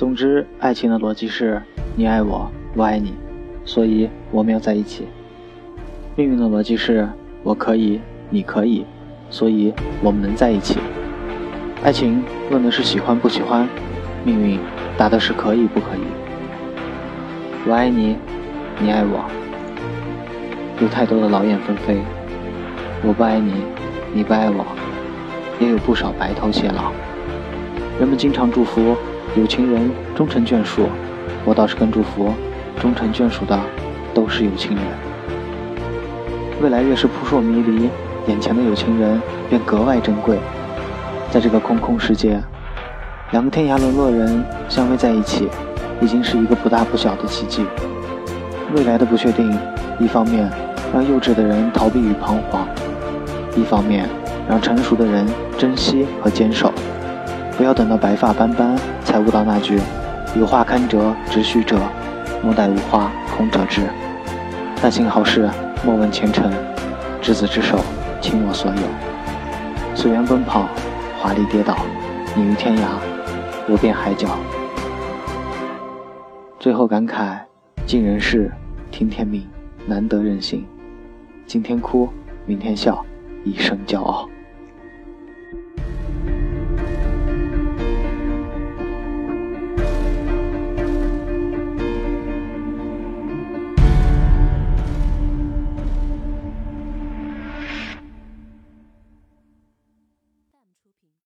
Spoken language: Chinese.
总之，爱情的逻辑是：你爱我，我爱你，所以我们要在一起。命运的逻辑是：我可以，你可以，所以我们能在一起。爱情问的是喜欢不喜欢，命运答的是可以不可以。我爱你，你爱我，有太多的劳燕分飞；我不爱你，你不爱我，也有不少白头偕老。人们经常祝福。有情人终成眷属，我倒是更祝福，终成眷属的都是有情人。未来越是扑朔迷离，眼前的有情人便格外珍贵。在这个空空世界，两个天涯沦落人相偎在一起，已经是一个不大不小的奇迹。未来的不确定，一方面让幼稚的人逃避与彷徨，一方面让成熟的人珍惜和坚守。不要等到白发斑斑才悟到那句“有花堪折直须折，莫待无花空折枝”。但幸好是莫问前程，执子之手，倾我所有。随缘奔跑，华丽跌倒，你于天涯，我遍海角。最后感慨：尽人事，听天命，难得人心。今天哭，明天笑，一生骄傲。